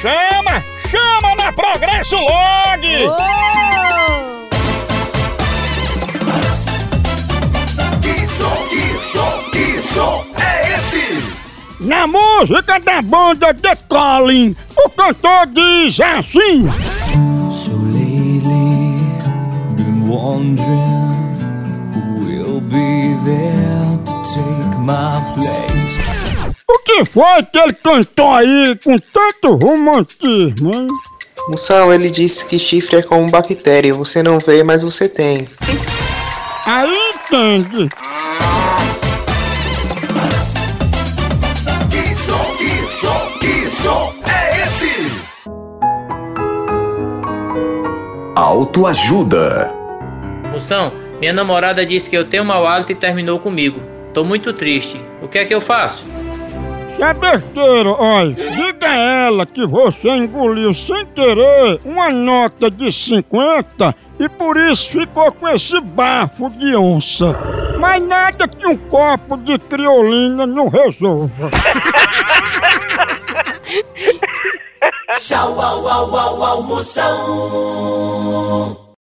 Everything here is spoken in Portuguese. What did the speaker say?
Chama, chama na Progresso Log. Oh! Que som, que som, que som é esse? Na música da banda The Calling, o cantor diz assim. So lately, been wondering who will be there to take my place. O que foi que ele cantou aí com tanto romantismo, hein? Moção, ele disse que chifre é como bactéria, você não vê, mas você tem. Aí entende. Que som, que som, que som é esse? Autoajuda. Moção, minha namorada disse que eu tenho mau hálito e terminou comigo. Tô muito triste. O que é que eu faço? Que é besteira, olha. Diga a ela que você engoliu sem querer uma nota de 50 e por isso ficou com esse bafo de onça. Mas nada que um copo de criolina não resolva. Tchau, au, au, au, au, moção.